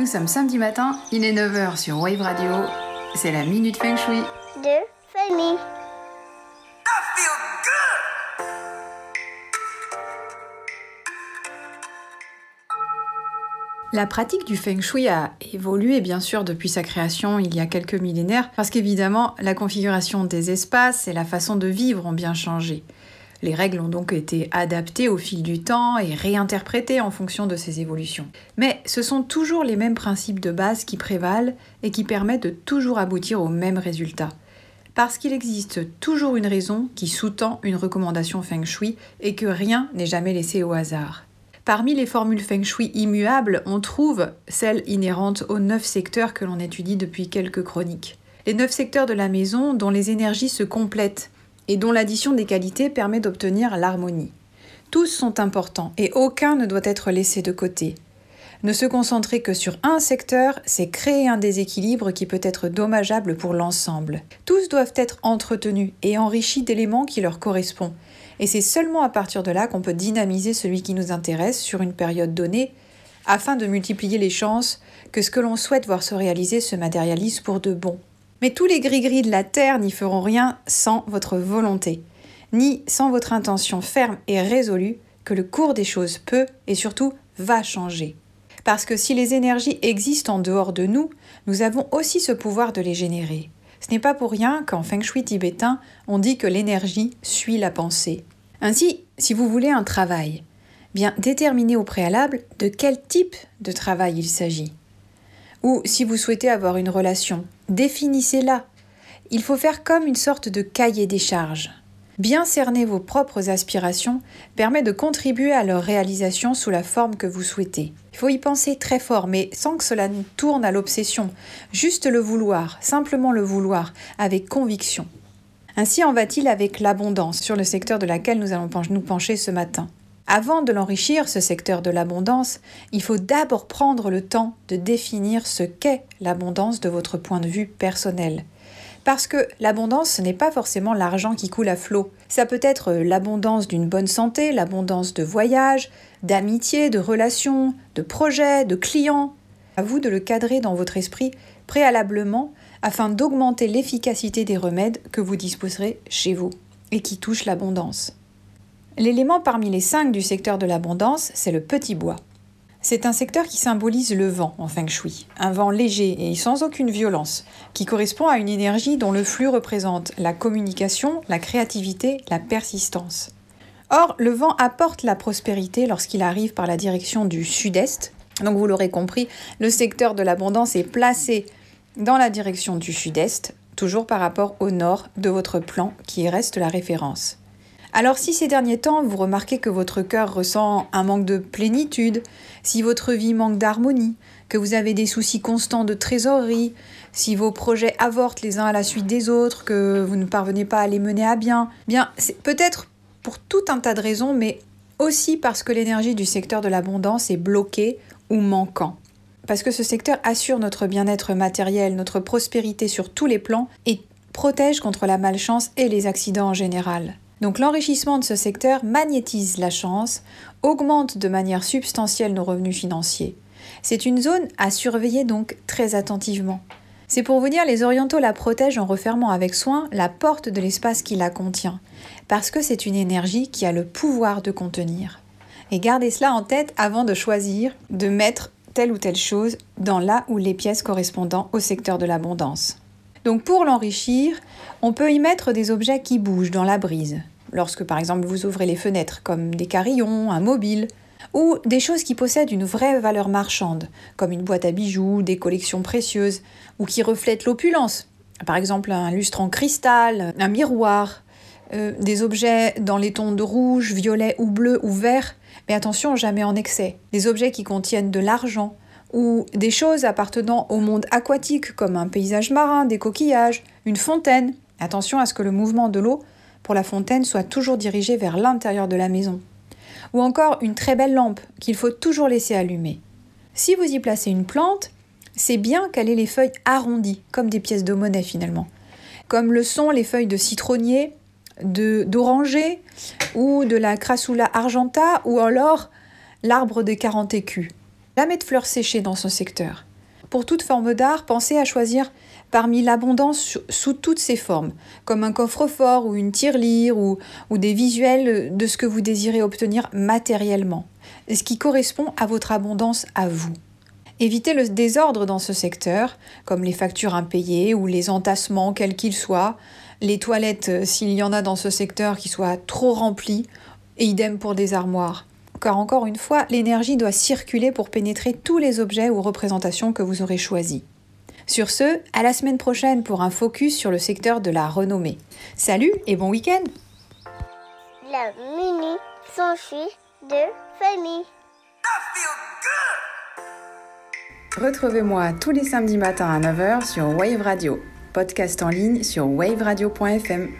Nous sommes samedi matin, il est 9h sur Wave Radio. C'est la Minute Feng Shui. de Fanny. La pratique du feng shui a évolué bien sûr depuis sa création il y a quelques millénaires parce qu'évidemment la configuration des espaces et la façon de vivre ont bien changé. Les règles ont donc été adaptées au fil du temps et réinterprétées en fonction de ces évolutions. Mais ce sont toujours les mêmes principes de base qui prévalent et qui permettent de toujours aboutir au même résultat. Parce qu'il existe toujours une raison qui sous-tend une recommandation feng shui et que rien n'est jamais laissé au hasard. Parmi les formules feng shui immuables, on trouve celles inhérentes aux neuf secteurs que l'on étudie depuis quelques chroniques. Les neuf secteurs de la maison dont les énergies se complètent et dont l'addition des qualités permet d'obtenir l'harmonie. Tous sont importants et aucun ne doit être laissé de côté. Ne se concentrer que sur un secteur, c'est créer un déséquilibre qui peut être dommageable pour l'ensemble. Tous doivent être entretenus et enrichis d'éléments qui leur correspondent. Et c'est seulement à partir de là qu'on peut dynamiser celui qui nous intéresse sur une période donnée, afin de multiplier les chances que ce que l'on souhaite voir se réaliser se matérialise pour de bon. Mais tous les gris-gris de la Terre n'y feront rien sans votre volonté, ni sans votre intention ferme et résolue que le cours des choses peut et surtout va changer. Parce que si les énergies existent en dehors de nous, nous avons aussi ce pouvoir de les générer. Ce n'est pas pour rien qu'en feng shui tibétain, on dit que l'énergie suit la pensée. Ainsi, si vous voulez un travail, bien déterminez au préalable de quel type de travail il s'agit? Ou si vous souhaitez avoir une relation, définissez-la. Il faut faire comme une sorte de cahier des charges. Bien cerner vos propres aspirations permet de contribuer à leur réalisation sous la forme que vous souhaitez. Il faut y penser très fort, mais sans que cela nous tourne à l'obsession. Juste le vouloir, simplement le vouloir, avec conviction. Ainsi en va-t-il avec l'abondance, sur le secteur de laquelle nous allons nous pencher ce matin. Avant de l'enrichir, ce secteur de l'abondance, il faut d'abord prendre le temps de définir ce qu'est l'abondance de votre point de vue personnel. Parce que l'abondance, ce n'est pas forcément l'argent qui coule à flot. Ça peut être l'abondance d'une bonne santé, l'abondance de voyages, d'amitié, de relations, de projets, de clients. À vous de le cadrer dans votre esprit préalablement afin d'augmenter l'efficacité des remèdes que vous disposerez chez vous et qui touchent l'abondance. L'élément parmi les cinq du secteur de l'abondance, c'est le petit bois. C'est un secteur qui symbolise le vent en feng shui, un vent léger et sans aucune violence, qui correspond à une énergie dont le flux représente la communication, la créativité, la persistance. Or, le vent apporte la prospérité lorsqu'il arrive par la direction du sud-est. Donc vous l'aurez compris, le secteur de l'abondance est placé dans la direction du sud-est, toujours par rapport au nord de votre plan qui reste la référence. Alors si ces derniers temps vous remarquez que votre cœur ressent un manque de plénitude, si votre vie manque d'harmonie, que vous avez des soucis constants de trésorerie, si vos projets avortent les uns à la suite des autres, que vous ne parvenez pas à les mener à bien, bien c'est peut-être pour tout un tas de raisons, mais aussi parce que l'énergie du secteur de l'abondance est bloquée ou manquant. Parce que ce secteur assure notre bien-être matériel, notre prospérité sur tous les plans et protège contre la malchance et les accidents en général. Donc l'enrichissement de ce secteur magnétise la chance, augmente de manière substantielle nos revenus financiers. C'est une zone à surveiller donc très attentivement. C'est pour vous dire, les orientaux la protègent en refermant avec soin la porte de l'espace qui la contient, parce que c'est une énergie qui a le pouvoir de contenir. Et gardez cela en tête avant de choisir de mettre telle ou telle chose dans là ou les pièces correspondant au secteur de l'abondance. Donc pour l'enrichir, on peut y mettre des objets qui bougent dans la brise. Lorsque par exemple vous ouvrez les fenêtres, comme des carillons, un mobile, ou des choses qui possèdent une vraie valeur marchande, comme une boîte à bijoux, des collections précieuses, ou qui reflètent l'opulence. Par exemple un lustre en cristal, un miroir, euh, des objets dans les tons de rouge, violet ou bleu ou vert, mais attention jamais en excès. Des objets qui contiennent de l'argent, ou des choses appartenant au monde aquatique comme un paysage marin, des coquillages, une fontaine. Attention à ce que le mouvement de l'eau pour la fontaine soit toujours dirigé vers l'intérieur de la maison. Ou encore une très belle lampe qu'il faut toujours laisser allumer. Si vous y placez une plante, c'est bien qu'elle ait les feuilles arrondies, comme des pièces de monnaie finalement, comme le sont les feuilles de citronnier, d'oranger ou de la crassula argenta ou alors l'arbre des 40 écus. De fleurs séchées dans ce secteur. Pour toute forme d'art, pensez à choisir parmi l'abondance sous toutes ses formes, comme un coffre-fort ou une tirelire ou, ou des visuels de ce que vous désirez obtenir matériellement, ce qui correspond à votre abondance à vous. Évitez le désordre dans ce secteur, comme les factures impayées ou les entassements quels qu'ils soient, les toilettes euh, s'il y en a dans ce secteur qui soient trop remplies, et idem pour des armoires. Car encore une fois, l'énergie doit circuler pour pénétrer tous les objets ou représentations que vous aurez choisis. Sur ce, à la semaine prochaine pour un focus sur le secteur de la renommée. Salut et bon week-end La mini s'enfuit de famille. Retrouvez-moi tous les samedis matins à 9h sur Wave Radio, podcast en ligne sur waveradio.fm.